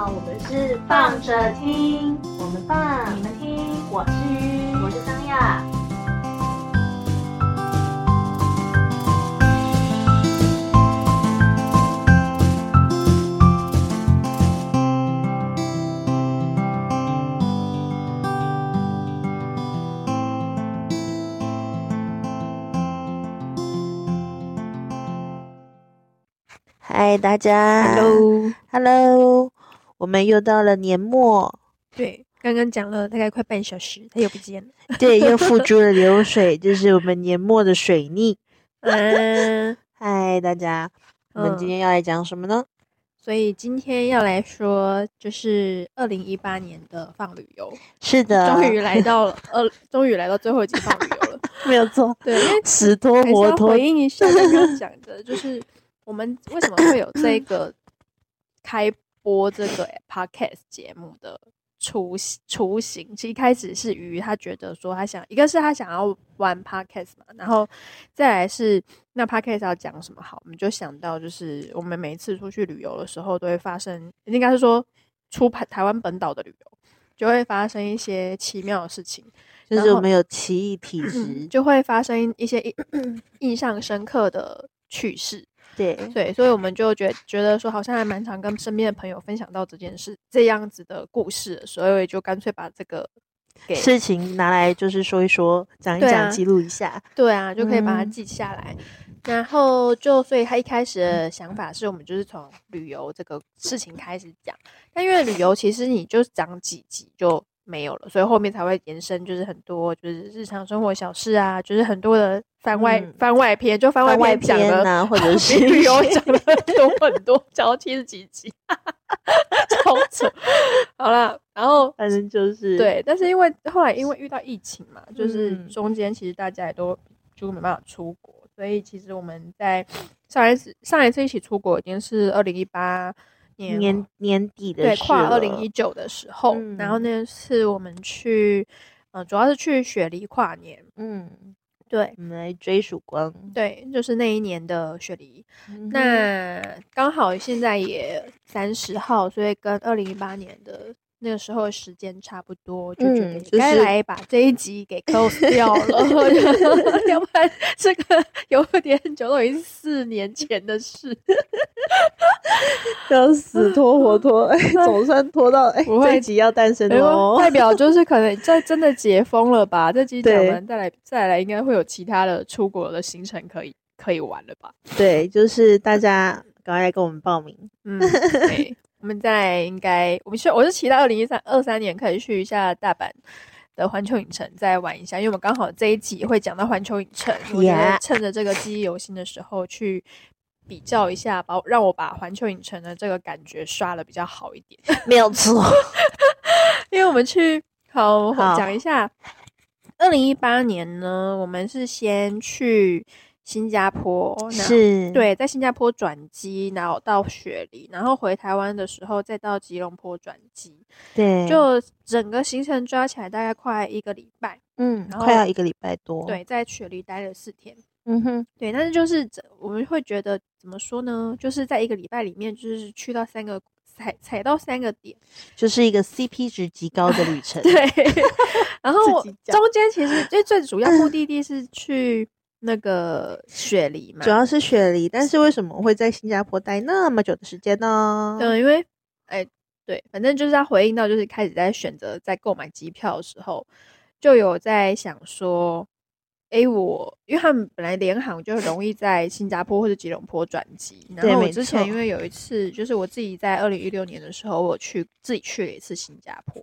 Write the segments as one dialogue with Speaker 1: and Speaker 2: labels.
Speaker 1: 好，我们是放着听，
Speaker 2: 我们放，
Speaker 1: 你们听，
Speaker 2: 我是鱼，
Speaker 1: 我是张亚。
Speaker 3: 嗨，大家。Hello，Hello，我们又到了年末，
Speaker 4: 对，刚刚讲了大概快半小时，它又不见了。
Speaker 3: 对，又付诸了流 水，就是我们年末的水逆。
Speaker 4: 嗯，
Speaker 3: 嗨，大家，我们今
Speaker 4: 嗯
Speaker 3: 天要来讲什么呢？
Speaker 4: 所以今天要来说，就是二零一八年的放旅游，
Speaker 3: 是的，
Speaker 4: 终于来到了呃，终于来到最后一集放旅游了。
Speaker 3: 没有错，
Speaker 4: 对，因为
Speaker 3: 死拖活拖
Speaker 4: 回，应一下刚刚讲的，就是我们为什么会有这个开播这个 podcast 节目的雏形雏形。其实一开始是鱼，他觉得说他想，一个是他想要玩 podcast 嘛，然后再来是那 podcast 要讲什么好，我们就想到就是我们每一次出去旅游的时候都会发生，应该是说出台台湾本岛的旅游就会发生一些奇妙的事情。
Speaker 3: 就是我们有奇异体质
Speaker 4: 嗯，，就会发生一些印 印象深刻的趣事。
Speaker 3: 对，
Speaker 4: 对，所以我们就觉觉得说，好像还蛮常跟身边的朋友分享到这件事这样子的故事，所以就干脆把这个给
Speaker 3: 事情拿来就是说一说，讲一讲，记录一下。
Speaker 4: 对啊，就可以把它
Speaker 3: 嗯
Speaker 4: 记下来。然后就，所以他一开始的想法是我们就是从旅游这个事情开始讲，但因为旅游其实你就讲几集就没有了，所以后面才会延伸，就是很多就是日常生活小事啊，就是很多的番外、
Speaker 3: 嗯
Speaker 4: 番外篇，就番外篇讲的
Speaker 3: 或 者是
Speaker 4: 比旅游讲了很多很多，讲到七十几集，超扯。好了，然后
Speaker 3: 反正就是，
Speaker 4: 对，但是因为后来因为遇到疫情嘛，就是
Speaker 3: 嗯
Speaker 4: 中间其实大家也都就没办法出国，所以其实我们在上一次上一次一起出国已经是二零一八年
Speaker 3: 年年底的
Speaker 4: 对跨二零一九的时候，然后
Speaker 3: 嗯
Speaker 4: 那次我们去，呃，主要是去雪梨跨年，
Speaker 3: 嗯，
Speaker 4: 对
Speaker 3: 我们来追曙光。
Speaker 4: 对，就是那一年的雪梨。
Speaker 3: 嗯
Speaker 4: 那刚好现在也三十号，所以跟二零一八年的那个时候的时间差不多，就觉得该来把这一集给 close 掉了，要不然这个有点久，都已经四年前的事。
Speaker 3: 要死拖活拖，哎，总算拖到哎，这一集要诞生
Speaker 4: 没有
Speaker 3: 喽。
Speaker 4: 代表就是可能在真的解封了吧？这集讲
Speaker 3: 对
Speaker 4: 完再来再来，应该会有其他的出国的行程可以可以玩了吧？
Speaker 3: 对，就是大家赶快来跟我们报名。
Speaker 4: 嗯，对，我们再来应该，我们是我是期待二零一三二三年可以去一下大阪的环球影城再玩一下，因为我们刚好这一集会讲到环球影城，我觉得趁着这个记忆犹新的时候去。比较一下，把让我把环球影城的这个感觉刷的比较好一点，
Speaker 3: 没有错，
Speaker 4: 因为我们去好讲一下，二零一八年呢，我们是先去新加坡，
Speaker 3: 是，
Speaker 4: 对，在新加坡转机，然后到雪梨，然后回台湾的时候再到吉隆坡转机，
Speaker 3: 对，
Speaker 4: 就整个行程抓起来大概快一个礼拜。
Speaker 3: 嗯，
Speaker 4: 然后
Speaker 3: 快要一个礼拜多。，
Speaker 4: 对，在雪梨待了四天。
Speaker 3: 嗯哼，
Speaker 4: 对，但是就是整我们会觉得怎么说呢？就是在一个礼拜里面，就是去到三个踩踩到三个点。
Speaker 3: 就是一个 CP 值极高的旅程。
Speaker 4: 对，然后中间其实最最主要目的地是去那个雪梨嘛，
Speaker 3: 主要是雪梨，但是为什么会在新加坡待那么久的时间呢？
Speaker 4: 嗯，因为哎，对，反正就是要回应到，就是开始在选择在购买机票的时候，就有在想说，哎，我因为他们本来联航就容易在新加坡或者吉隆坡转机，然后我之前因为有一次，就是我自己在二零一六年的时候，我去自己去了一次新加坡，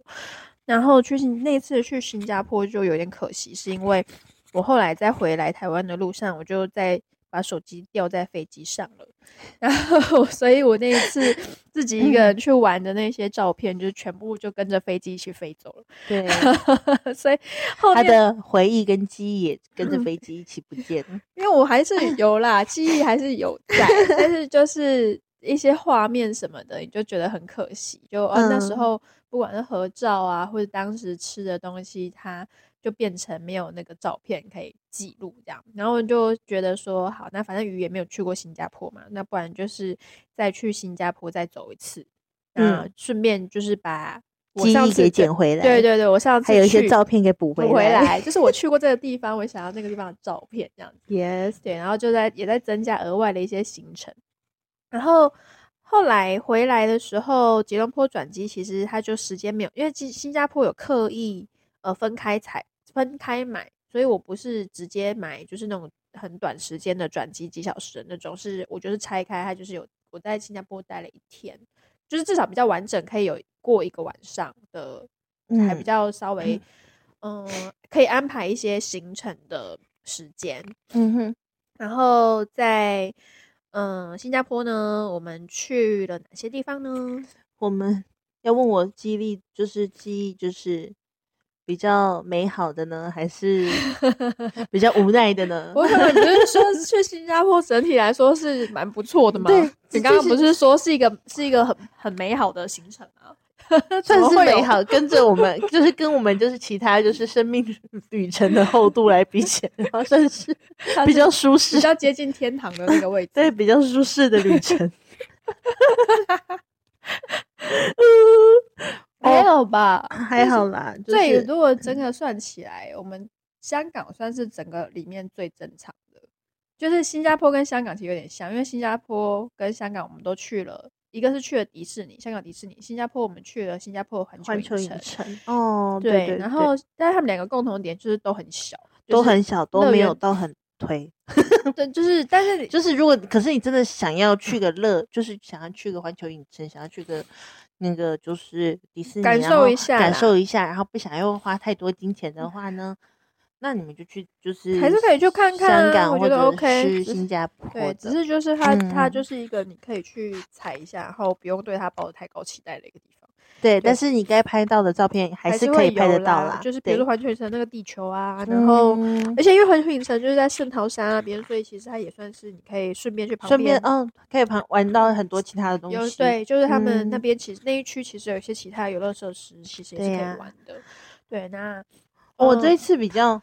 Speaker 4: 然后去那次去新加坡就有点可惜，是因为我后来在回来台湾的路上，我就在把手机掉在飞机上了，然后所以我那一次 自己一个人去玩的那些照片，就全部就跟着飞机一起飞走了。
Speaker 3: 对，
Speaker 4: 所以后
Speaker 3: 他的回忆跟记忆也跟着飞机一起不见了。
Speaker 4: 因为我还是有啦，记忆还是有在，但是就是一些画面什么的，你就觉得很可惜。就啊，那时
Speaker 3: 嗯
Speaker 4: 候不管是合照啊，或者当时吃的东西，它就变成没有那个照片可以记录这样。然后就觉得说，好，那反正鱼也没有去过新加坡嘛，那不然就是再去新加坡再走一次。那
Speaker 3: 嗯
Speaker 4: 顺便就是把我
Speaker 3: 记忆给
Speaker 4: 上次对
Speaker 3: 捡回来，
Speaker 4: 对对对，我上次
Speaker 3: 还有一些照片给补回
Speaker 4: 补回来，就是我去 过这个地方，我想要那个地方的照片这样子。
Speaker 3: Yes，
Speaker 4: 对，然后就在也在增加额外的一些行程。然后后来回来的时候，吉隆坡转机其实它就时间没有，因为新新加坡有刻意呃分开采分开买，所以我不是直接买就是那种很短时间的转机几小时的那种，是我就是拆开，它就是有我在新加坡待了一天，就是至少比较完整，可以有过一个晚上的，还比
Speaker 3: 嗯
Speaker 4: 较稍微嗯、呃可以安排一些行程的时间。
Speaker 3: 嗯哼，
Speaker 4: 然后在嗯、呃新加坡呢，我们去了哪些地方呢？
Speaker 3: 我们要问我记忆力，就是记忆就是比较美好的呢，还是 比较无奈的呢？
Speaker 4: 我可能你就是说去新加坡整体来说是蛮不错的嘛？
Speaker 3: 对
Speaker 4: 你刚刚不是说是一个是一个很很美好的行程啊？
Speaker 3: 算是美好，跟着我们就是跟我们就是其他就是生命旅程的厚度来比起来，然后算是比较舒适比，
Speaker 4: 较接近天堂的那个位置。
Speaker 3: 对，比较舒适的旅程。
Speaker 4: 还好吧，
Speaker 3: 还好啦，就
Speaker 4: 对，
Speaker 3: 是
Speaker 4: 如果真的算起来，我们香港算是整个里面最正常的，就是新加坡跟香港其实有点像，因为新加坡跟香港我们都去了，一个是去了迪士尼，香港迪士尼，新加坡我们去了新加坡环球
Speaker 3: 影
Speaker 4: 影城，
Speaker 3: 哦，对对，
Speaker 4: 然后但是他们两个共同点就是都很小，
Speaker 3: 都
Speaker 4: 就是
Speaker 3: 很小，都没有到很推。
Speaker 4: 对，就是但是你
Speaker 3: 就是如果可是你真的想要去个乐，就是想要去个环球影城，想要去个那个就是迪士尼，
Speaker 4: 感受一下
Speaker 3: 感受一下，然后不想要花太多金钱的话呢，那你们就去就是
Speaker 4: 还是可以去看看啊
Speaker 3: 香港
Speaker 4: 我觉得
Speaker 3: 或者
Speaker 4: OK，去
Speaker 3: 新加坡
Speaker 4: 对，只是就是。它它
Speaker 3: 嗯。
Speaker 4: 就是一个你可以去踩一下，然后不用对它抱有太高期待的一个地方。
Speaker 3: 对，但是你该拍到的照片还
Speaker 4: 还
Speaker 3: 是可以拍得到啦，
Speaker 4: 就是比如说环球影城那个地球啊，然后、
Speaker 3: 嗯
Speaker 4: 而且因为环球影城就是在圣淘沙那边，所以其实它也算是你可以顺便去旁边
Speaker 3: 顺便
Speaker 4: 边。
Speaker 3: 嗯可以旁玩到很多其他的东西，
Speaker 4: 有对，就是他们那
Speaker 3: 嗯
Speaker 4: 边其实那一区其实有一些其他游乐设施，其实也是可以玩的。对，那
Speaker 3: 我这一
Speaker 4: 嗯
Speaker 3: 次比较，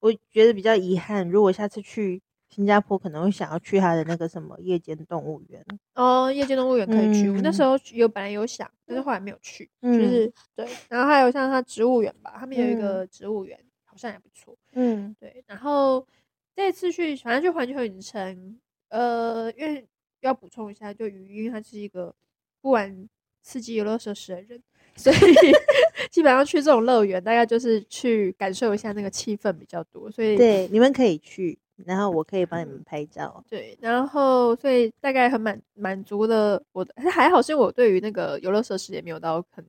Speaker 3: 我觉得比较遗憾，如果下次去新加坡，可能会想要去他的那个什么夜间动物园。
Speaker 4: 哦，夜间动物园可以去。我那时
Speaker 3: 嗯
Speaker 4: 候有本来有想，但是后来没有去。就
Speaker 3: 嗯
Speaker 4: 是对，然后还有像他植物园吧，他们有一
Speaker 3: 嗯
Speaker 4: 个植物园，好像也不错。
Speaker 3: 嗯，
Speaker 4: 对，然后这次去，反正去环球影城，呃，因为要补充一下，就鱼，因为他是一个不玩刺激游乐设施的人，所以 基本上去这种乐园，大概就是去感受一下那个气氛比较多。所以
Speaker 3: 对，你们可以去，然后我可以帮你们拍照。
Speaker 4: 对，然后所以大概很满满足了我的，还好是我对于那个游乐设施也没有到很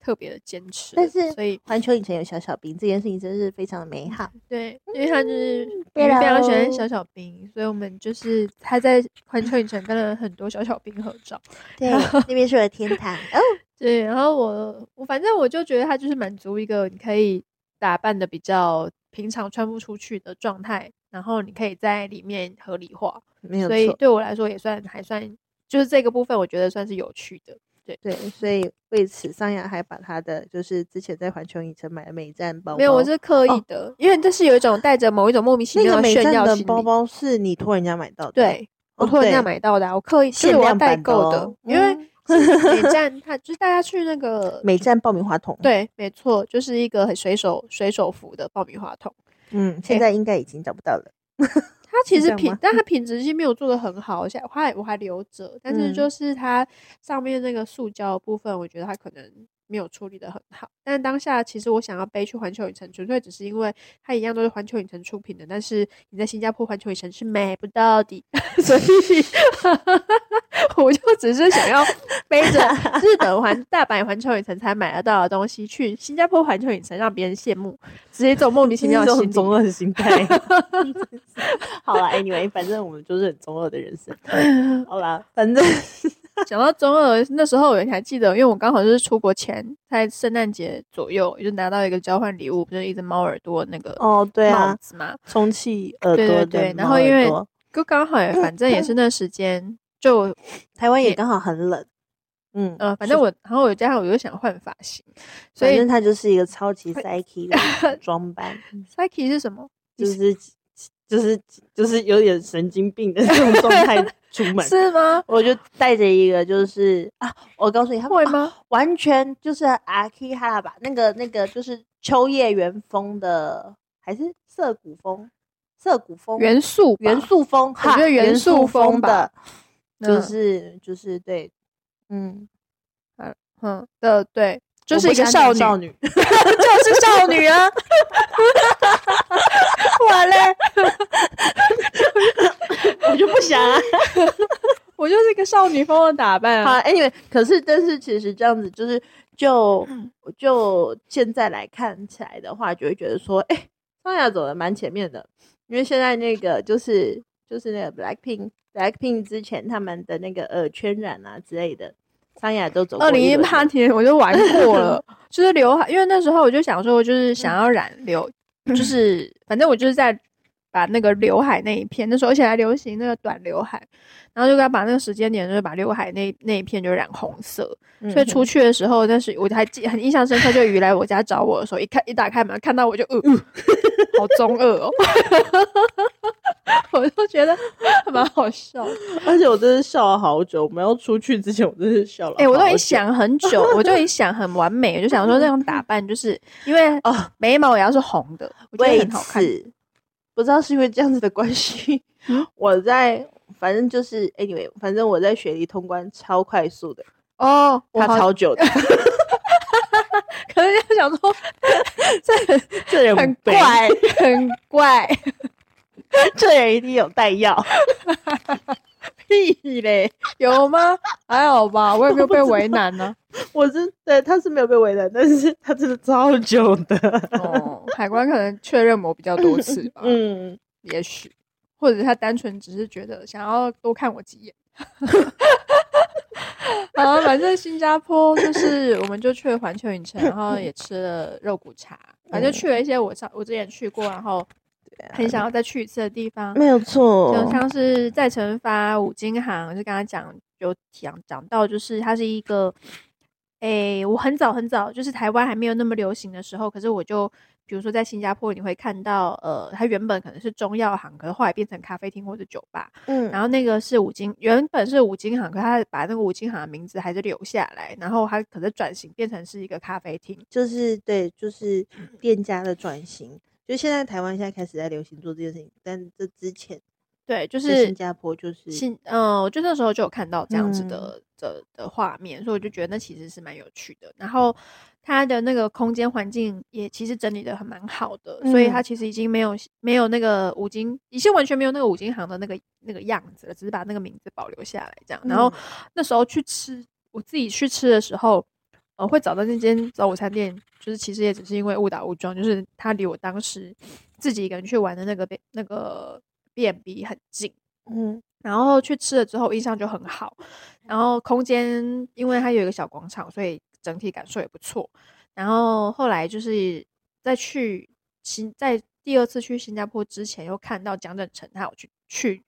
Speaker 4: 特别的坚持，
Speaker 3: 但是
Speaker 4: 所以
Speaker 3: 环球影城有小小兵这件事情真是非常的美好。
Speaker 4: 对，因为他就是鱼
Speaker 3: 对
Speaker 4: 非常喜欢小小兵，所以我们就是他在环球影城跟了很多小小兵合照。
Speaker 3: 对，那边是我的天堂哦。
Speaker 4: 对，然后我我反正我就觉得他就是满足一个你可以打扮的比较平常穿不出去的状态，然后你可以在里面合理化，
Speaker 3: 没有
Speaker 4: 所以
Speaker 3: 错，
Speaker 4: 对我来说也算还算，就是这个部分我觉得算是有趣的。对，
Speaker 3: 对，所以为此，桑雅还把他的就是之前在环球影城买的美赞包包，
Speaker 4: 没有，我是刻意
Speaker 3: 哦
Speaker 4: 的，因为这是有一种带着某一种莫名其妙的炫耀。
Speaker 3: 的包包是你托人家买到的，
Speaker 4: 对，我
Speaker 3: 哦
Speaker 4: 托人家买到的啊、我刻意就是我要代购的，
Speaker 3: 哦
Speaker 4: 因为 美站它就是大家去那个
Speaker 3: 美站爆米花桶。，
Speaker 4: 对，没错，就是一个很随手随手服的爆米花筒。
Speaker 3: 嗯，现
Speaker 4: 哎
Speaker 3: 在应该已经找不到了。
Speaker 4: 它其实品但它品质其实没有做的很好，现在我还我还留着，但是
Speaker 3: 嗯
Speaker 4: 就是它上面那个塑胶部分，我觉得它可能没有处理的很好。但当下其实我想要背去环球影城，纯粹只是因为它一样都是环球影城出品的，但是你在新加坡环球影城是买不到的，所以我就只是想要背着日本环大阪环球影城才买得到的东西去新加坡环球影城让别人羡慕，只是一种莫名其妙的
Speaker 3: 中二的心态。好啦 a n y w a y 反正我们就是很中二的人生。好啦，反正
Speaker 4: 讲到中二，那时候我还记得，因为我刚好就是出国前，在圣诞节左右，就拿到一个交换礼物，不是一只猫耳朵那个
Speaker 3: 哦，对
Speaker 4: 帽
Speaker 3: 啊，
Speaker 4: 子嘛，
Speaker 3: 充气耳朵的
Speaker 4: 对对对。然后因为就刚好也，反正也是那时间，就
Speaker 3: 台湾也刚好很冷，嗯
Speaker 4: 呃，反正我，然后我加上我又想换发型，所以
Speaker 3: 反正它就是一个超级 psyche 的 装扮
Speaker 4: ，Psyche 是什么？
Speaker 3: 就是就是就是有点神经病的 这种状态出门，
Speaker 4: 是吗？
Speaker 3: 我就带着一个就是啊，我告诉你，他
Speaker 4: 会吗？
Speaker 3: 完全就是阿 K 哈拉吧，那个那个就是秋叶原风的，还是涩谷风？涩谷风
Speaker 4: 元素吧
Speaker 3: 元，素风，
Speaker 4: 我
Speaker 3: 哈
Speaker 4: 觉得元
Speaker 3: 元
Speaker 4: 素风
Speaker 3: 的，就
Speaker 4: 嗯
Speaker 3: 是就是对，嗯，
Speaker 4: 嗯的对，就是一个少女，
Speaker 3: 少女，
Speaker 4: 就是少女啊！完嘞，
Speaker 3: 我就不想啊。
Speaker 4: 我就是一个少女风的打扮
Speaker 3: 好
Speaker 4: 啊。
Speaker 3: ，anyway，可是但是其实这样子就是就
Speaker 4: 嗯
Speaker 3: 就现在来看起来的话，就会觉得说，哎、桑雅走的蛮前面的，因为现在那个就是就是那个 Blackpink Blackpink 之前他们的那个耳圈染啊之类的，桑雅都走过
Speaker 4: 二零一八年我就玩过了，就是刘海，因为那时候我就想说，就是想要染刘，就是反正我就是在把那个刘海那一片，那时候而且还流行那个短刘海，然后就该把那个时间点就是把刘海那那一片就染红色，
Speaker 3: 嗯。
Speaker 4: 所以出去的时候，但是我还记很印象深刻，就鱼来我家找我的时候，一看一打开门看到我就呃，好中二哦，我都觉得蛮好笑。
Speaker 3: 而且我真是笑了好久。我们要出去之前，我真是笑了。
Speaker 4: 哎、我都已经，想很久，我就已经想很完美，我就想说那种打扮，就是因为
Speaker 3: 哦
Speaker 4: 眉毛也要是红的，我觉得很好看。
Speaker 3: 不知道是因为这样子的关系，
Speaker 4: 嗯
Speaker 3: 我在反正就是 anyway，反正我在雪梨通关超快速的，
Speaker 4: 哦，
Speaker 3: 他，超久的，
Speaker 4: 可能就想说这
Speaker 3: 这人
Speaker 4: 很怪，很怪，
Speaker 3: 这人一定有带药。
Speaker 4: 屁嘞，有吗？还好吧，我也没有被为难呢、
Speaker 3: 我是对他是没有被为难，但是他真的超久的。
Speaker 4: 哦，海关可能确认我比较多次吧，
Speaker 3: 嗯，
Speaker 4: 也许，或者他单纯只是觉得想要多看我几眼。啊，反正新加坡就是，我们就去了环球影城，然后也吃了肉骨茶，反正去了一些我上我之前去过，然后很想要再去一次的地方。
Speaker 3: 没有错
Speaker 4: 就像是在成发五金行，就刚才讲有讲讲到，就是它是一个，诶，我很早很早，就是台湾还没有那么流行的时候，可是我就比如说在新加坡，你会看到，呃，它原本可能是中药行，可是后来变成咖啡厅或者酒吧，
Speaker 3: 嗯，
Speaker 4: 然后那个是五金，原本是五金行，可它把那个五金行的名字还是留下来，然后它可是转型变成是一个咖啡厅，
Speaker 3: 就是对，就是店家的转型。就现在台湾现在开始在流行做这件事情，但这之前
Speaker 4: 对，就是
Speaker 3: 新加坡就是
Speaker 4: 新，嗯、我就那时候就有看到这样子
Speaker 3: 嗯
Speaker 4: 的、的的画面，所以我就觉得那其实是蛮有趣的。然后它的那个空间环境也其实整理的很蛮好的，所以它
Speaker 3: 嗯
Speaker 4: 其实已经没有没有那个五金，已经完全没有那个五金行的那个那个样子了，只是把那个名字保留下来这样。然后
Speaker 3: 嗯
Speaker 4: 那时候去吃，我自己去吃的时候。呃，会找到那间早午餐店，就是其实也只是因为误打误撞，就是它离我当时自己一个人去玩的那个那个 B&B 很近，
Speaker 3: 嗯
Speaker 4: 然后去吃了之后印象就很好，然后空间因为它有一个小广场，所以整体感受也不错。然后后来就是在去新在第二次去新加坡之前，又看到蒋整成他有去去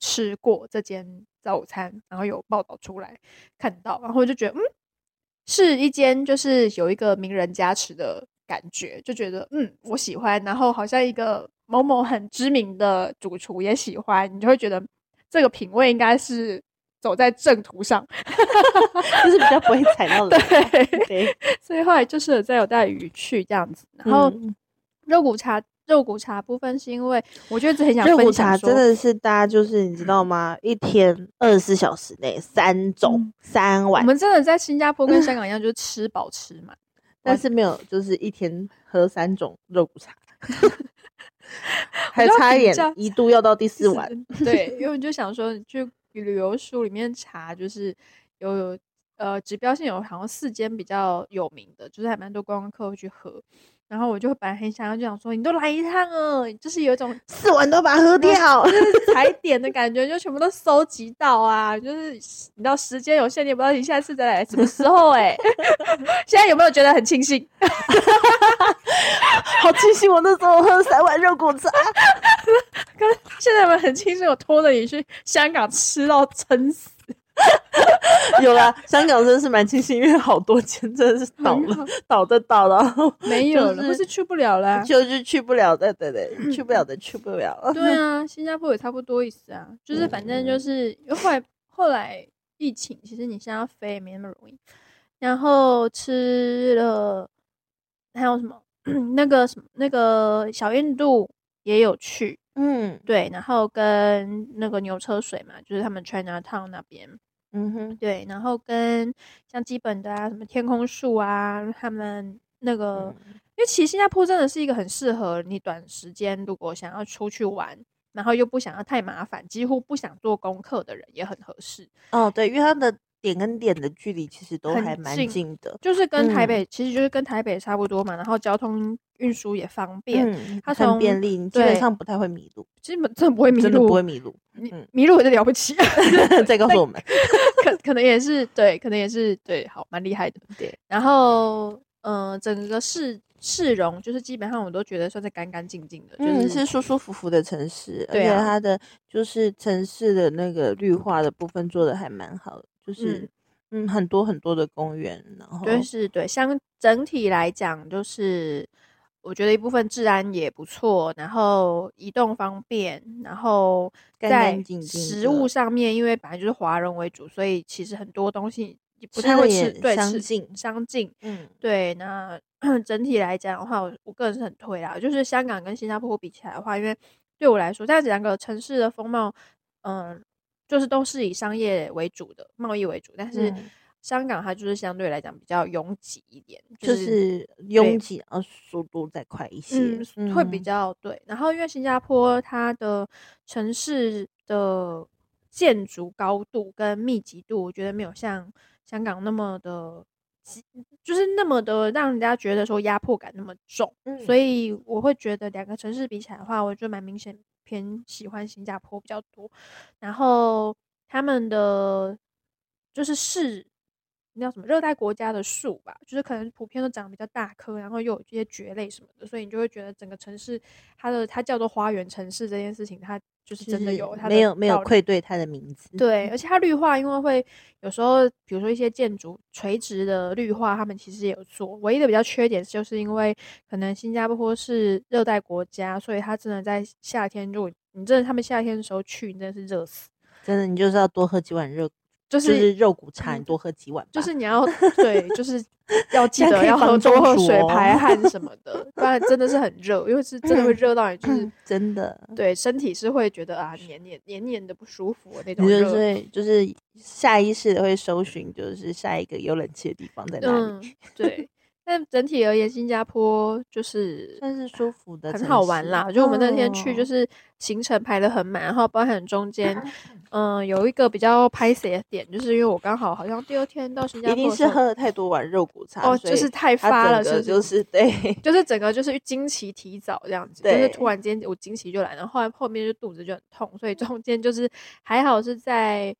Speaker 4: 吃过这间早午餐，然后有报道出来看到，然后我就觉得嗯，是一间就是有一个名人加持的感觉，就觉得嗯我喜欢，然后好像一个某某很知名的主厨也喜欢，你就会觉得这个品味应该是走在正途上，
Speaker 3: 就是比较不会踩到 雷。
Speaker 4: 对，
Speaker 3: 对，
Speaker 4: 所以后来就是有再有带鱼去这样子，然后
Speaker 3: 嗯
Speaker 4: 肉骨茶。肉骨茶部分是因为我就一直很想
Speaker 3: 肉骨
Speaker 4: 分享说，
Speaker 3: 茶真的是大家就是你知道吗？一天二十四小时内三种、
Speaker 4: 嗯
Speaker 3: 三碗，
Speaker 4: 我们真的在新加坡跟香 港一样，就是吃饱吃满。
Speaker 3: 但是没有就是一天喝三种肉骨茶，还差一点一度要到第四碗。
Speaker 4: 对，因为我就想说，去旅游书里面查，就是有有呃指标性有好像四间比较有名的，就是还蛮多观光客会去喝。然后我就本来很想要就想说，你都来一趟哦，就是有一种
Speaker 3: 四碗都把它喝掉。
Speaker 4: 就是踩点的感觉，就全部都收集到啊！就是你知道时间有限，你也不知道你下次再来什么时候哎、现在有没有觉得很庆幸？
Speaker 3: 好庆幸我那时候喝了三碗肉骨茶。
Speaker 4: 现在有没有很庆幸我拖着你去香港吃到撑死？
Speaker 3: 有啦，香港真的是蛮庆幸，因为好多间真的是倒了，倒的倒了，然后
Speaker 4: 没有了，
Speaker 3: 就是
Speaker 4: 去不了啦。
Speaker 3: 就是去不了的，对对，去不了的去不了了。
Speaker 4: 对啊，新加坡也差不多意思啊，就是反正就是因为后来后来疫情，其实你现在要飞也没那么容易。然后吃了还有什么 那个什么那个小印度也有去，
Speaker 3: 嗯。
Speaker 4: 对，然后跟那个牛车水嘛，就是他们 China Town 那边，
Speaker 3: 嗯哼，
Speaker 4: 对，然后跟像基本的啊，什么天空树啊，他们那个，
Speaker 3: 嗯。
Speaker 4: 因为其实新加坡真的是一个很适合你短时间如果想要出去玩，然后又不想要太麻烦，几乎不想做功课的人也很合适。
Speaker 3: 哦对，因为它的点跟点的距离其实都还蛮
Speaker 4: 近
Speaker 3: 近的，
Speaker 4: 就是跟台
Speaker 3: 嗯
Speaker 4: 北，其实就是跟台北差不多嘛，然后交通运输也方便，
Speaker 3: 嗯，
Speaker 4: 它
Speaker 3: 很便利，你基本
Speaker 4: 对
Speaker 3: 上不太会迷路，
Speaker 4: 基本真的不会迷
Speaker 3: 真的
Speaker 4: 路，
Speaker 3: 不会迷路。
Speaker 4: 迷
Speaker 3: 嗯
Speaker 4: 迷路我就了不起，
Speaker 3: 再告诉我们，
Speaker 4: 可可能也是对，可能也是对，好蛮厉害的。
Speaker 3: 对，
Speaker 4: 然后嗯、呃整个市市容就是基本上我都觉得算是干干净净的，就
Speaker 3: 嗯，
Speaker 4: 是
Speaker 3: 是舒舒服服的城市，而且它的就是城市的那个绿化的部分做的还蛮好的，就是嗯很多很多的公园，然后
Speaker 4: 就是对，相整体来讲，就是我觉得一部分治安也不错，然后移动方便，然后在食物上面，因为本来就是华人为主，所以其实很多东西也不太会吃，对，吃
Speaker 3: 相近
Speaker 4: 相近。
Speaker 3: 嗯
Speaker 4: 对，那 整体来讲的话，我我个人是很推啦。就是香港跟新加坡比起来的话，因为对我来说，这样子两个城市的风貌，嗯、就是都是以商业为主的，贸易为主，但是
Speaker 3: 嗯
Speaker 4: 香港它就是相对来讲比较拥挤一点，
Speaker 3: 就是拥挤，然后速度再快一些，
Speaker 4: 嗯，会比较对。然后因为新加坡它的城市的建筑高度跟密集度，我觉得没有像香港那么的，就是那么的让人家觉得说压迫感那么重。
Speaker 3: 嗯
Speaker 4: 所以我会觉得两个城市比起来的话，我觉得蛮明显偏喜欢新加坡比较多。然后他们的就是市。那叫什么热带国家的树吧，就是可能普遍都长得比较大棵，然后又有这些蕨类什么的，所以你就会觉得整个城市它的它叫做花园城市这件事情，它就是真的有它的
Speaker 3: 没有没有愧对它的名字，
Speaker 4: 对，而且它绿化，因为会有时候，比如说一些建筑垂直的绿化，他们其实也有做。唯一的比较缺点，就是因为可能新加坡是热带国家，所以它真的在夏天，如果你真的他们夏天的时候去，你真的是热死。
Speaker 3: 真的你就是要多喝几碗热，
Speaker 4: 就
Speaker 3: 就是是肉骨茶，你多喝几碗，
Speaker 4: 就是你要对，就是 要记得要多喝水排汗什么 的，不然真的是很热，因为是真的会热到你，就是
Speaker 3: 真的。
Speaker 4: 对身体是会觉得啊黏黏黏黏的不舒服那种
Speaker 3: 你就
Speaker 4: 热。
Speaker 3: 是就是下意识的会搜寻，就是下一个有冷气的地方在哪里，
Speaker 4: 嗯，对。但整体而言，新加坡就是
Speaker 3: 算是舒服的，
Speaker 4: 很好玩啦。就我们那天去，就
Speaker 3: 哦
Speaker 4: 是行程排的很满，然后包含中间，嗯、有一个比较拍谁的点，就是因为我刚好好像第二天到新加坡一，
Speaker 3: 定是喝了太多碗肉骨茶，
Speaker 4: 哦，就是太发了，是
Speaker 3: 就是是 对，
Speaker 4: 就是整个就是惊奇提早这样子，就是突然间我惊奇就来，然后后来后面就肚子就很痛，所以中间就是还好是在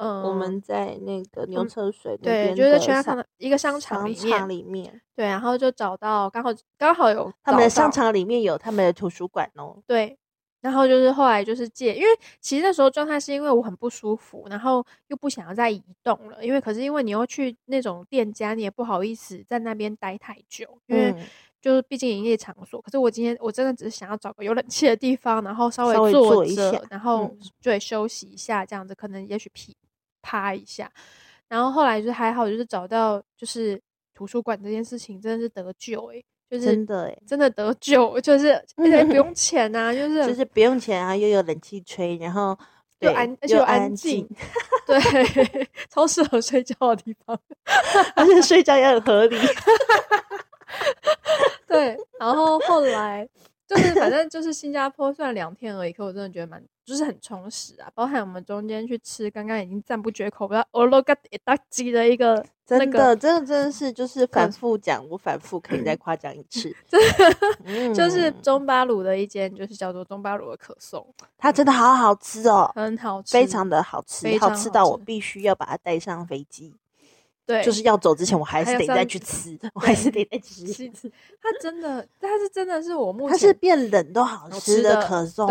Speaker 4: 嗯，
Speaker 3: 我们在那个牛车水那
Speaker 4: 对，
Speaker 3: 边
Speaker 4: 就是全家的一个商场里面，
Speaker 3: 里面，
Speaker 4: 对，然后就找到刚好刚好有
Speaker 3: 他们的商场里面有他们的图书馆哦，
Speaker 4: 对，然后就是后来就是借，因为其实那时候状态是因为我很不舒服，然后又不想要再移动了，因为可是因为你又去那种店家，你也不好意思在那边待太久，因为
Speaker 3: 嗯。
Speaker 4: 就是毕竟营业场所。可是我今天我真的只是想要找个有冷气的地方，然后稍微坐
Speaker 3: 坐一下
Speaker 4: 着，然后
Speaker 3: 嗯。
Speaker 4: 对休息一下，这样子可能也许屁趴一下。然后后来就是还好，就是找到就是图书馆这件事情真的是得救诶、就是
Speaker 3: 真的哎，
Speaker 4: 真的得救，就是 而且不用钱呐、就是
Speaker 3: 就是不用钱啊，又有冷气吹，然后 对
Speaker 4: 又安，又安静，对，超适合睡觉的地方。
Speaker 3: 而且睡觉也很合理。
Speaker 4: 对，然后后来就是反正 就是新加坡，虽然两天而已，可我真的觉得蛮就是很充实啊，包含我们中间去吃刚刚已经赞不绝口，不知道欧罗嘎一大鸡的一个那
Speaker 3: 真
Speaker 4: 个
Speaker 3: 的，真的，真的是就是反复讲，我反复可以再夸奖一 次。
Speaker 4: 就是
Speaker 3: 嗯
Speaker 4: 中巴鲁的一间，就是叫做中巴鲁的可颂，
Speaker 3: 它真的好好吃哦，
Speaker 4: 很好吃，
Speaker 3: 非常的好吃
Speaker 4: 好
Speaker 3: 吃到我必须要把它带上飞机。
Speaker 4: 对，
Speaker 3: 就是要走之前，我还 是得再去吃，我还是得再吃。
Speaker 4: 是它真的，它是真的是我目前它
Speaker 3: 是变冷都好
Speaker 4: 好
Speaker 3: 吃
Speaker 4: 吃的
Speaker 3: 的可颂。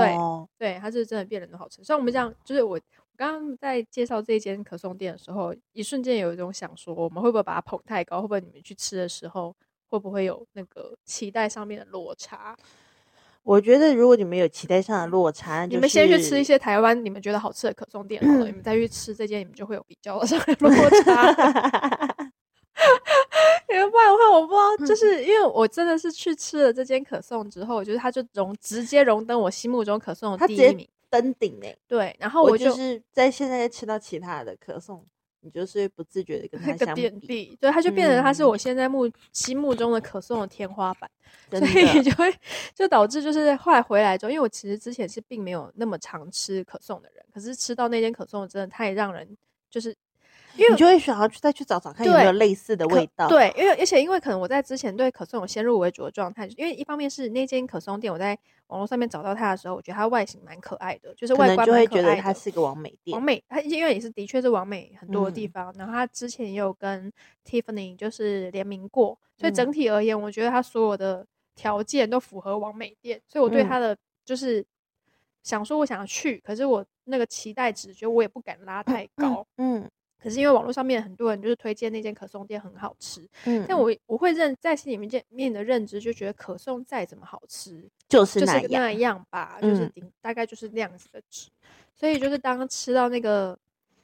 Speaker 4: 对，它是真的变冷都好吃。像我们这样，就是我刚刚在介绍这间可颂店的时候，一瞬间有一种想说，我们会不会把它捧太高？会不会你们去吃的时候，会不会有那个期待上面的落差？
Speaker 3: 我觉得如果你们有期待上的落差，
Speaker 4: 你们先去吃一些台湾你们觉得好吃的可颂店好了，你们再去吃这间，你们就会有比较上的落差。因为不然的话，我不知道，就是因为我真的是去吃了这间可颂之后，我觉得它就荣直接荣登我心目中可颂的第一名，
Speaker 3: 登顶哎。
Speaker 4: 对，然后
Speaker 3: 我
Speaker 4: 就是
Speaker 3: 在现在吃到其他的可颂。你就是不自觉的跟他相
Speaker 4: 比，对，他就变成他是我现在目心目中的可颂的天花板，所以就会就导致就是后来回来之后，因为我其实之前是并没有那么常吃可颂的人，可是吃到那间可颂真的太让人就是。因为
Speaker 3: 你就会想要去再去找找看有没有类似的味道。
Speaker 4: 对，因为而且因为可能我在之前对可颂有先入为主的状态，因为一方面是那间可颂店，我在网络上面找到它的时候，我觉得它外形蛮可爱的，就是外观
Speaker 3: 就会觉得它是一个完美店。
Speaker 4: 完美，它因为也是的确是完美很多的地方。然后它之前也有跟 Tiffany 就是联名过，所以整体而言，我觉得它所有的条件都符合完美店，所以我对它的就是想说我想要去，可是我那个期待值，觉得我也不敢拉太高。嗯。可是因为网络上面很多人就是推荐那间可颂店很好吃，嗯，但我我会认在心里面面的认知就觉得可颂再怎么好吃，
Speaker 3: 就是
Speaker 4: 那
Speaker 3: 那
Speaker 4: 样吧，就是顶大概就是那样子的值。所以就是当吃到那个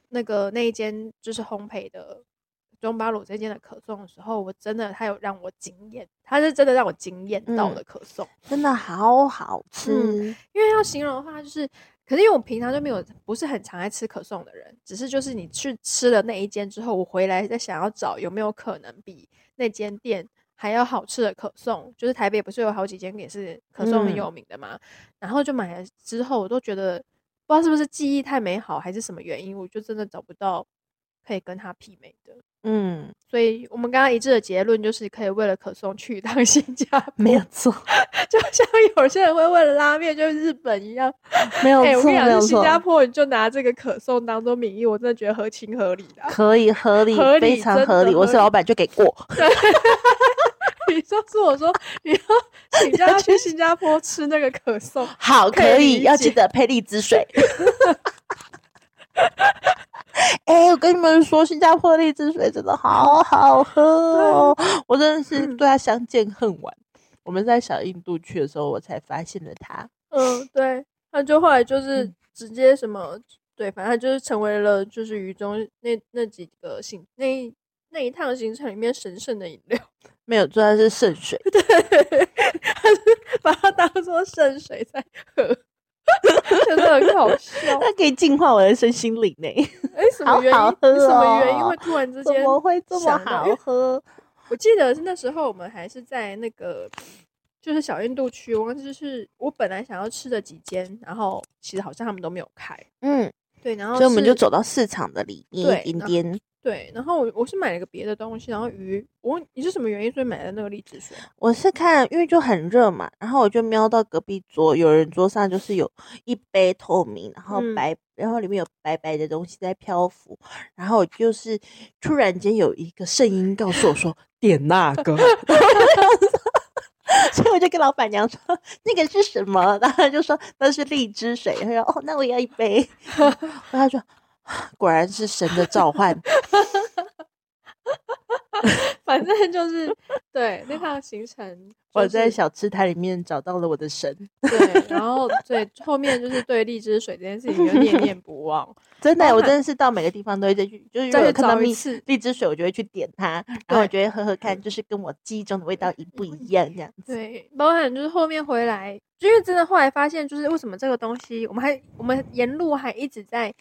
Speaker 4: 那个那一间就是烘焙的中巴鲁这间的可颂的时候，我真的它有让我惊艳，它是真的让我惊艳到的可颂，
Speaker 3: 真的好好吃。
Speaker 4: 因为要形容的话就是。可是因为我平常就没有不是很常爱吃可颂的人，只是就是你去吃了那一间之后，我回来再想要找有没有可能比那间店还要好吃的可颂，就是台北不是有好几间也是可颂很有名的嘛，然后就买了之后，我都觉得不知道是不是记忆太美好还是什么原因，我就真的找不到可以跟它媲美的。嗯，所以我们刚刚一致的结论就是，可以为了可颂去一趟 新加坡，
Speaker 3: 没有错。
Speaker 4: 就像有些人会为了拉面，就日本一样，
Speaker 3: 没有错。
Speaker 4: 我跟你讲，新加坡你就拿这个可颂当做名义，我真的觉得合情合理的，
Speaker 3: 可以合理，非常合理。我是老板就给过。
Speaker 4: 你告诉我说你要请假去新加坡吃那个可颂，
Speaker 3: 好，
Speaker 4: 可
Speaker 3: 以，要记得配荔枝水。哎，我跟你们说，新加坡荔枝水真的好好喝哦！我真的是对它相见恨晚。我们在小印度去的时候，我才发现了它。
Speaker 4: 嗯，对，他就后来就是直接什么，对，反正就是成为了就是雨中那那几个行那那一趟行程里面神圣的饮料。
Speaker 3: 没有，做的是圣水。
Speaker 4: 对，他是把它当做圣水在喝。真的很好笑，
Speaker 3: 它可以净化我的身心灵呢。
Speaker 4: 哎，什么原因？什么原因会突然之间
Speaker 3: 怎么会这么好喝？
Speaker 4: 我记得是那时候我们还是在那个就是小印度区，我忘记是我本来想要吃的几间，然后其实好像他们都没有开。嗯，对，然后
Speaker 3: 所以我们就走到市场的里面一点点。
Speaker 4: 对，然后我我是买了个别的东西，然后鱼，我问你是什么原因，所以买的那个荔枝水？
Speaker 3: 我是看，因为就很热嘛，然后我就瞄到隔壁桌有人桌上就是有一杯透明，然后白，然后里面有白白的东西在漂浮，然后就是突然间有一个声音告诉我说点那个，所以我就跟老板娘说那个是什么，然后就说那是荔枝水，他说哦，那我要一杯，然后他说。果然是神的召唤，
Speaker 4: 反正就是对那趟行程，
Speaker 3: 我在小吃台里面找到了我的神。
Speaker 4: 对，然后对后面就是对荔枝水这件事情就念念不忘。
Speaker 3: 真的，我真的是到每个地方都会再去，就是如果看到荔荔枝水，我就会去点它，然后我觉得喝喝看，就是跟我记忆中的味道一不一样这样子。
Speaker 4: 对，包含就是后面回来，因为真的后来发现，就是为什么这个东西，我们还我们沿路还一直在。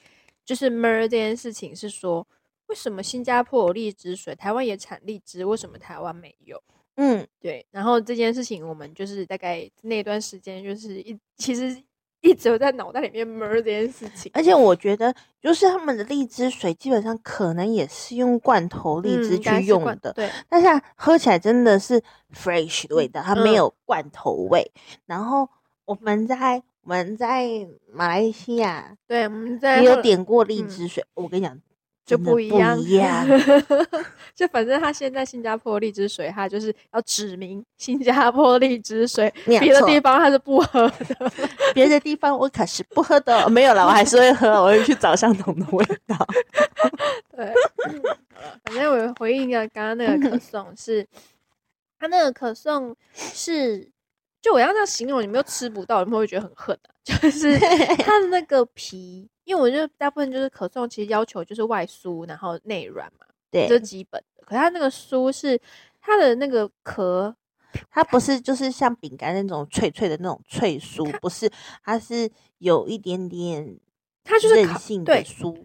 Speaker 4: 就是 mer 这件事情是说，为什么新加坡有荔枝水，台湾也产荔枝，为什么台湾没有？嗯，对。然后这件事情，我们就是大概那段时间，就是一其实一直有在脑袋里面 mer 这件事情。
Speaker 3: 而且我觉得，就是他们的荔枝水基本上可能也是用罐头荔枝去用的，
Speaker 4: 对。
Speaker 3: 但是喝起来真的是 fresh 的味道，它没有罐头味。然后我们在。我们在马来西亚，
Speaker 4: 对，我们在
Speaker 3: 也有点过荔枝水。我跟你讲，
Speaker 4: 就
Speaker 3: 不
Speaker 4: 不一样，
Speaker 3: 一 样
Speaker 4: 就反正他现在新加坡荔枝水，他就是要指明新加坡荔枝水，别的地方他是不喝的。
Speaker 3: 别的地方我可是不喝的哦，没有了，我还是会喝，我会去找相同的味道。
Speaker 4: 对，反正我回应一下刚刚那个可颂是，他那个可颂是，就我要这样形容，你们又吃不到，你们会觉得很恨啊？就是 它的那个皮，因为我觉得大部分就是可颂，其实要求就是外酥，然后内软嘛，对这是，基本的。可它那个酥是它的那个壳，
Speaker 3: 它不是就是像饼干那种脆脆的那种脆酥，不是，它是有一点点
Speaker 4: 它就是烤
Speaker 3: 韧性的
Speaker 4: 对
Speaker 3: 酥。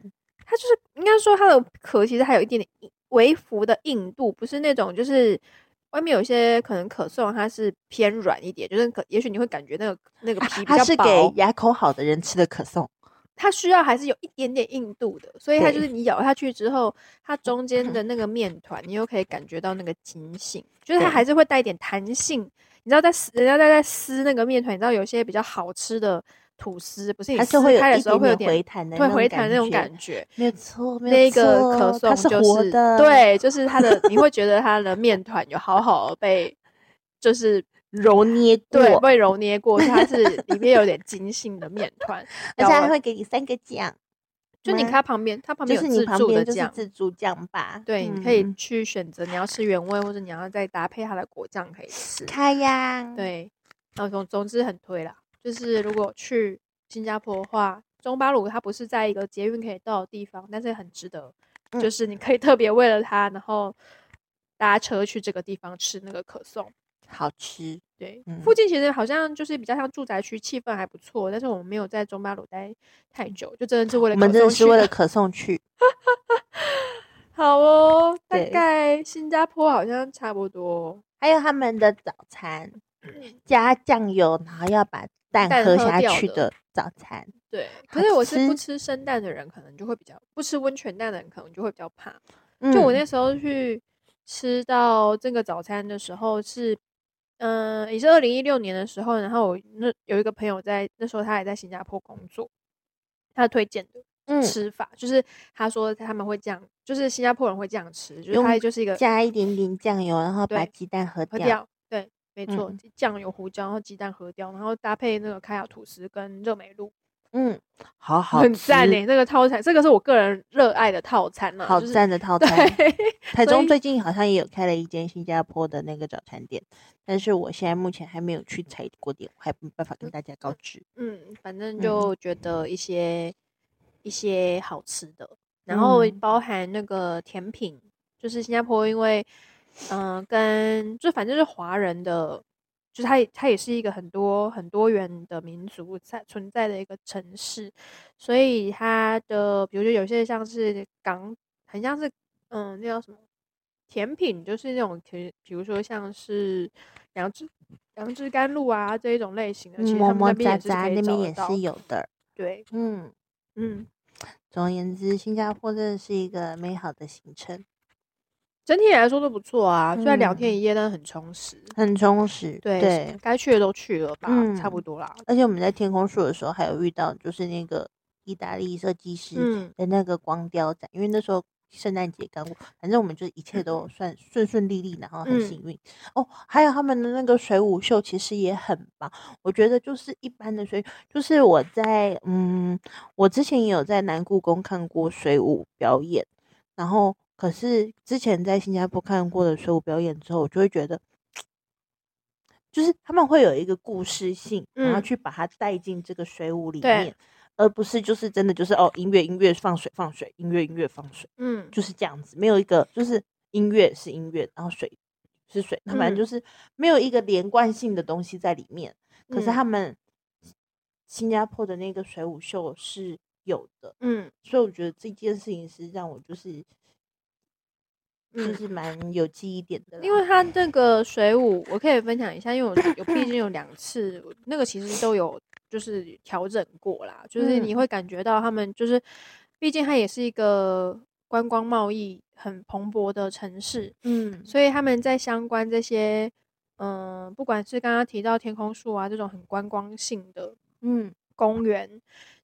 Speaker 4: 它就是应该说它的壳其实还有一点点微幅的硬度，不是那种就是外面有些可能可颂它是偏软一点，就是可也许你会感觉那个那个皮比
Speaker 3: 它是
Speaker 4: 较薄，
Speaker 3: 给牙口好的人吃的可颂。
Speaker 4: 它需要还是有一点点硬度的，所以它就是你咬下去之后，它中间的 那个面团，你又可以感觉到那个筋性，就是它还是会带一点弹性。你知道在撕人家在在撕那个面团，你知道有些比较好吃的吐司，不是你
Speaker 3: 它是
Speaker 4: 撕
Speaker 3: 会
Speaker 4: 开的时候会有
Speaker 3: 点回弹的
Speaker 4: 会
Speaker 3: 那种
Speaker 4: 回弹那种感觉。
Speaker 3: 没错，没
Speaker 4: 那个可颂就是对，就是它的，你会觉得它的面团有好好地被，就是
Speaker 3: 揉捏过，
Speaker 4: 对被揉捏过，它是里面有点 筋性的面团，
Speaker 3: 而且还会给你三个酱，
Speaker 4: 就你看它旁边，它旁边有自助的酱，
Speaker 3: 自助酱吧？
Speaker 4: 对，你可以
Speaker 3: 嗯
Speaker 4: 去选择你要吃原味，或者你要再搭配它的果酱可以吃。
Speaker 3: 开呀，，
Speaker 4: 对，然后总总之很推啦，就是如果去新加坡的话，中巴鲁它不是在一个捷运可以到的地方，但是很值得，
Speaker 3: 嗯。
Speaker 4: 就是你可以特别为了它，然后搭车去这个地方吃那个可颂。
Speaker 3: 好吃，
Speaker 4: 对，
Speaker 3: 嗯。
Speaker 4: 附近其实好像就是比较像住宅区，气氛还不错，但是我们没有在中巴鲁待太久，就真的是为了
Speaker 3: 我们真的是为了可颂去，
Speaker 4: 好哦，大概新加坡好像差不多。
Speaker 3: 还有他们的早餐。加酱油，然后要把蛋
Speaker 4: 蛋喝
Speaker 3: 喝下去的早餐，
Speaker 4: 对，可是我是不
Speaker 3: 吃
Speaker 4: 吃生蛋的人，可能就会比较不吃温泉蛋的人，可能就会比较怕。
Speaker 3: 嗯
Speaker 4: 就我那时候去吃到这个早餐的时候是，嗯、也是二零一六年的时候，然后我那有一个朋友在那时候他也在新加坡工作，他推荐的
Speaker 3: 嗯。
Speaker 4: 吃法、就是他说他们会这样，就是新加坡人会这样吃，就是
Speaker 3: 用
Speaker 4: 它就是一个
Speaker 3: 加一点点酱油，然后把鸡蛋喝掉，
Speaker 4: 对，没错
Speaker 3: 嗯，
Speaker 4: 酱油、胡椒，然后鸡蛋喝掉，然后搭配那个开亚吐司跟热美露，
Speaker 3: 嗯，好好
Speaker 4: 很赞
Speaker 3: 吃
Speaker 4: 诶、那个套餐，这个是我个人热爱的套餐了，
Speaker 3: 好
Speaker 4: 就是
Speaker 3: 赞的套
Speaker 4: 对
Speaker 3: 餐。台中最近好像也有开了一间新加坡的那个早餐店，但是我现在目前还没有去踩过点，我还没办法跟大家告知。
Speaker 4: 嗯，反正
Speaker 3: 嗯
Speaker 4: 就觉得一些、一些好吃的，然后
Speaker 3: 嗯
Speaker 4: 包含那个甜品，就是新加坡因为嗯、呃跟就反正是华人的，就是它也它也是一个很多很多元的民族在存在的一个城市，所以它的比如说有些像是港，很像是嗯那叫什么甜品，就是那种甜比如说像是杨枝杨枝甘露啊这一种类型的，其
Speaker 3: 嗯，
Speaker 4: 实他们那边
Speaker 3: 那边也是有的。
Speaker 4: 对，
Speaker 3: 嗯，
Speaker 4: 嗯，
Speaker 3: 总而言之，新加坡真的是一个美好的行程，
Speaker 4: 整体来说都不错啊，虽然两天
Speaker 3: 嗯
Speaker 4: 一夜，但是很充实。
Speaker 3: 很充实。
Speaker 4: 对，
Speaker 3: 对，
Speaker 4: 该去的都去了吧，差不
Speaker 3: 嗯
Speaker 4: 多啦。
Speaker 3: 而且我们在天空树的时候，还有遇到就是那个意大利设计师
Speaker 4: 嗯，
Speaker 3: 的那个光雕展，因为那时候圣诞节刚过，反正我们就一切都算顺顺利利，然后很
Speaker 4: 嗯
Speaker 3: 幸运、哦。还有他们的那个水舞秀其实也很棒，我觉得就是一般的水，就是我在嗯，我之前也有在南故宫看过水舞表演，然后可是之前在新加坡看过的水舞表演之后，我就会觉得。就是他们会有一个故事性，然后
Speaker 4: 嗯。
Speaker 3: 去把它带进这个水舞里
Speaker 4: 对。
Speaker 3: 面，而不是就是真的就是哦音乐音乐放水放水音乐音乐放水，
Speaker 4: 嗯，
Speaker 3: 就是这样子，没有一个就是音乐是音乐，然后水是水，它反正
Speaker 4: 嗯。
Speaker 3: 就是没有一个连贯性的东西在里面。可是
Speaker 4: 嗯。
Speaker 3: 他们新加坡的那个水舞秀是有的，
Speaker 4: 嗯。
Speaker 3: 所以我觉得这件事情是让我就是就
Speaker 4: 嗯，
Speaker 3: 是蛮有记忆点的，
Speaker 4: 因为它那个水舞，我可以分享一下，因为我有毕竟有两次，那个其实都有就是调整过啦，就是你
Speaker 3: 嗯。
Speaker 4: 会感觉到他们就是，毕竟它也是一个观光贸易很蓬勃的城市，
Speaker 3: 嗯。
Speaker 4: 所以他们在相关这些，嗯、不管是刚刚提到天空树啊这种很观光性的
Speaker 3: 嗯。
Speaker 4: 公园，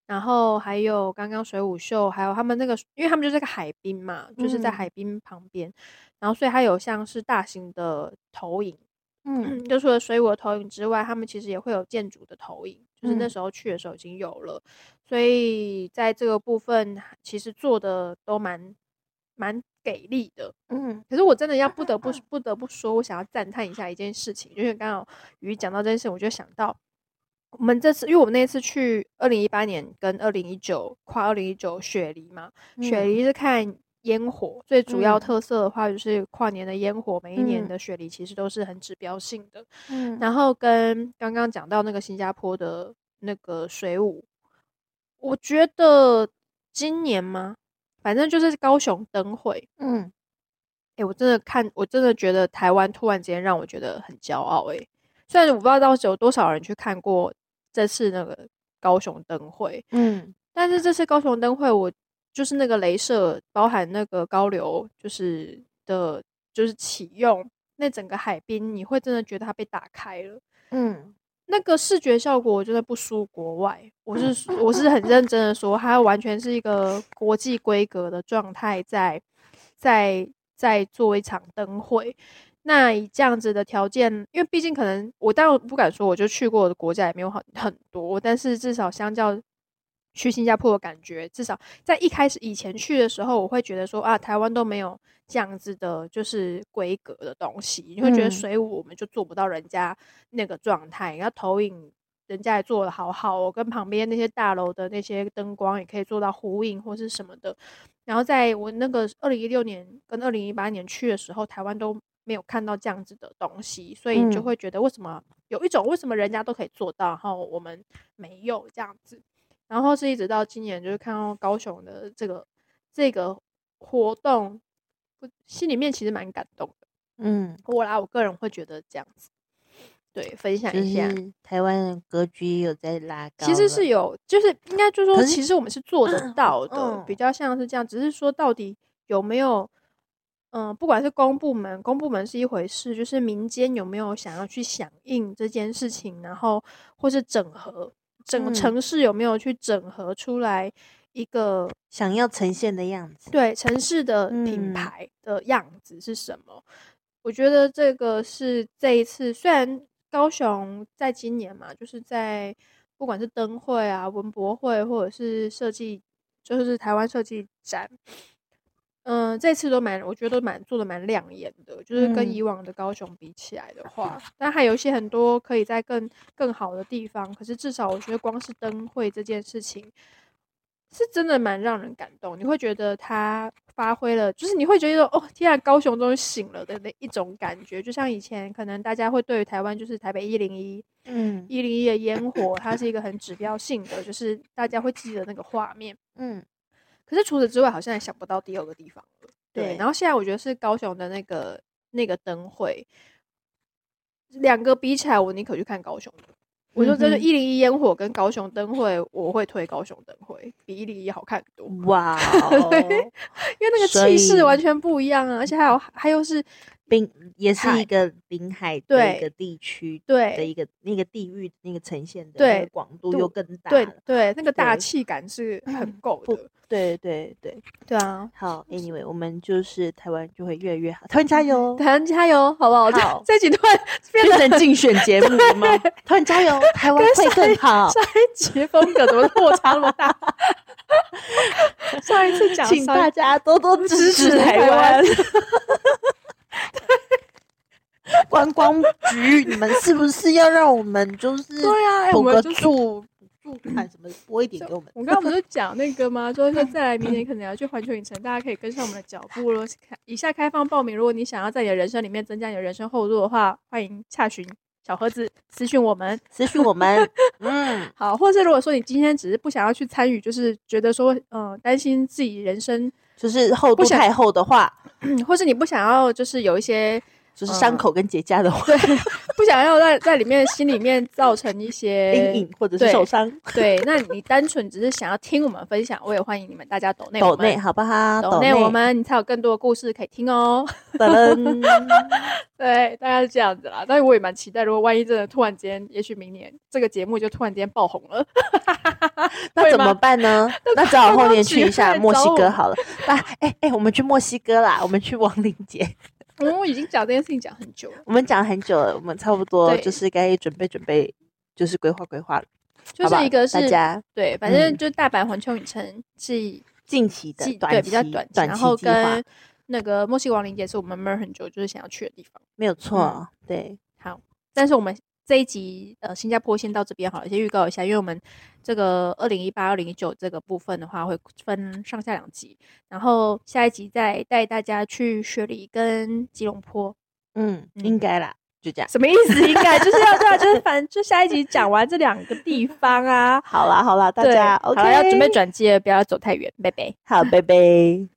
Speaker 4: 然后还有刚刚水舞秀，还有他们那个，因为他们就是个海滨嘛，就是在
Speaker 3: 嗯。
Speaker 4: 海滨旁边，然后所以它有像是大型的投影，
Speaker 3: 嗯。
Speaker 4: 就除了水舞的投影之外，他们其实也会有建筑的投影，就是那
Speaker 3: 嗯。
Speaker 4: 时候去的时候已经有了，所以在这个部分其实做的都蛮蛮给力的。
Speaker 3: 嗯
Speaker 4: 可是我真的要不得不 不得不说，我想要赞叹一下一件事情，因为刚好鱼讲到这件事，我就想到我们这次，因为我们那次去二零一八年跟二零一九跨二零一九雪梨嘛，雪
Speaker 3: 嗯。
Speaker 4: 梨是看烟火，最主要
Speaker 3: 嗯。
Speaker 4: 特色的话就是跨年的烟火，每一年
Speaker 3: 嗯。
Speaker 4: 的雪梨其实都是很指标性的。
Speaker 3: 嗯。
Speaker 4: 然后跟刚刚讲到那个新加坡的那个水舞，我觉得今年吗？反正就是高雄灯会，
Speaker 3: 嗯。
Speaker 4: 哎、我真的看，我真的觉得台湾突然间让我觉得很骄傲、诶，虽然我不知道到时有多少人去看过这次那个高雄灯会，
Speaker 3: 嗯
Speaker 4: 但是这次高雄灯会，我就是那个镭射包含那个高流，就是的，就是启用那整个海滨，你会真的觉得它被打开了。
Speaker 3: 嗯
Speaker 4: 那个视觉效果，我觉得不输国外。我是 我是很认真的说，它完全是一个国际规格的状态在，在在做一场灯会。那以这样子的条件，因为毕竟可能我当然不敢说，我就去过的国家也没有很很多，但是至少相较去新加坡的感觉，至少在一开始以前去的时候，我会觉得说啊，台湾都没有这样子的，就是规格的东西，你会觉得
Speaker 3: 嗯
Speaker 4: 水舞我们就做不到人家那个状态，然后投影人家也做的好好哦，跟旁边那些大楼的那些灯光也可以做到呼应或是什么的。然后在我那个二零一六年跟二零一八年去的时候，台湾都没有看到这样子的东西，所以就
Speaker 3: 嗯
Speaker 4: 会觉得为什么有一种为什么人家都可以做到，然后我们没有这样子。然后是一直到今年，就是看到高雄的这个这个活动，我心里面其实蛮感动的。
Speaker 3: 嗯，
Speaker 4: 我啦，我个人会觉得这样子，对，分享一下。
Speaker 3: 台湾的格局有在拉高，
Speaker 4: 其实是有，就是应该就是说，其实我们是做得 到的，
Speaker 3: 嗯
Speaker 4: 比较像是这样。只是说到底有没有，嗯、不管是公部门，公部门是一回事，就是民间有没有想要去响应这件事情，然后或是整合整个
Speaker 3: 嗯
Speaker 4: 城市有没有去整合出来一个
Speaker 3: 想要呈现的样子。
Speaker 4: 对城市的品
Speaker 3: 嗯
Speaker 4: 牌的样子是什么？我觉得这个是这一次，虽然高雄在今年嘛，就是在不管是灯会啊、文博会，或者是设计，就是台湾设计展，嗯、这次都蛮，我觉得都蛮做的蛮亮眼的，就是跟
Speaker 3: 嗯。
Speaker 4: 以往的高雄比起来的话，但还有一些很多可以在更更好的地方，可是至少我觉得光是灯会这件事情。是真的蛮让人感动，你会觉得他发挥了，就是你会觉得哦，天啊，高雄终于醒了的那一种感觉，就像以前可能大家会对于台湾就是台北一零一
Speaker 3: 嗯。
Speaker 4: 一零一的烟火，它是一个很指标性的，就是大家会记得那个画面。
Speaker 3: 嗯
Speaker 4: 可是除此之外，好像也想不到第二个地方了。对，
Speaker 3: 对
Speaker 4: 然后现在我觉得是高雄的那个那个灯会，两个比起来，我宁可去看高雄的。我说真的，一零一烟火跟高雄灯会，我会推高雄灯会，比一零一好看很多。
Speaker 3: 哇哦，
Speaker 4: 因为那个气势完全不一样啊，而且还有还有是
Speaker 3: 滨也是一个临海的一个地区
Speaker 4: 对的
Speaker 3: 一个那个地域那个呈现的那
Speaker 4: 对
Speaker 3: 个广度
Speaker 4: 度
Speaker 3: 又更大
Speaker 4: 对
Speaker 3: 了。
Speaker 4: 对，那个大
Speaker 3: 对
Speaker 4: 气感是很够的。
Speaker 3: 对对对，
Speaker 4: 对啊，
Speaker 3: 好，anyway，我们就是台湾就会越来越好，台湾加油！
Speaker 4: 台湾加油，好不好？这
Speaker 3: 好
Speaker 4: 这几段变
Speaker 3: 成竞选节目了吗？台湾加油，台湾会更好。
Speaker 4: 上一集风格怎么落差那么大？上一次讲
Speaker 3: 请大家多多支
Speaker 4: 支持
Speaker 3: 持台
Speaker 4: 湾。
Speaker 3: 观光局，你们是不是要让我们就是
Speaker 4: 对啊，哎我
Speaker 3: 补个
Speaker 4: 们就是
Speaker 3: 助助款什么拨一点给我们？
Speaker 4: 我刚刚不是 讲那个吗？就是说再来明年可能要去环球影城，大家可以跟上我们的脚步咯。开以下开放报名，如果你想要在你的人生里面增加你的人生厚度的话，欢迎洽询小盒子私讯我们。
Speaker 3: 私讯我们。嗯，
Speaker 4: 好，或是如果说你今天只是不想要去参与，就是觉得说，嗯、担心自己人生，
Speaker 3: 就是厚度太厚的话，
Speaker 4: 或是你不想要，就是有一些
Speaker 3: 就是伤口跟结痂的话，
Speaker 4: 对，不想要在在里面心里面造成一些
Speaker 3: 阴影或者是受伤，
Speaker 4: 对，那你单纯只是想要听我们分享，我也欢迎你们大家抖内
Speaker 3: 抖内好不好？
Speaker 4: 抖内我们，你才有更多的故事可以听哦。
Speaker 3: 噔噔
Speaker 4: 对，大概是这样子啦。但是我也蛮期待，如果万一真的突然间，也许明年这个节目就突然间爆红了，
Speaker 3: 那怎么办呢？那只好后年去一下墨西哥好了。啊，哎哎，我们去墨西哥啦，我们去亡灵节。
Speaker 4: 我们已经讲这件事情讲很久了，
Speaker 3: 我们讲很久了，我们差不多就是该准备准备，就是规划规划了。
Speaker 4: 就是一个是
Speaker 3: 大家
Speaker 4: 对，反正
Speaker 3: 嗯
Speaker 4: 就大阪环球影城是
Speaker 3: 近期的
Speaker 4: 对比较
Speaker 3: 期
Speaker 4: 短期，然后跟那个墨西哥亡灵节是我们闷很久就是想要去的地方。
Speaker 3: 没有错，对，
Speaker 4: 好，但是我们这一集呃新加坡先到这边好了，先预告一下，因为我们这个二零一八、二零一九这个部分的话会分上下两集，然后下一集再带大家去雪梨跟吉隆坡。
Speaker 3: 嗯，
Speaker 4: 嗯
Speaker 3: 应该啦，就这样。
Speaker 4: 什么意思？应该就是要对啊，就是反正就下一集讲完这两个地方啊。
Speaker 3: 好啦好啦，大家
Speaker 4: 好
Speaker 3: OK，
Speaker 4: 了，要准备转机了，不要走太远，拜拜。
Speaker 3: 好，拜拜。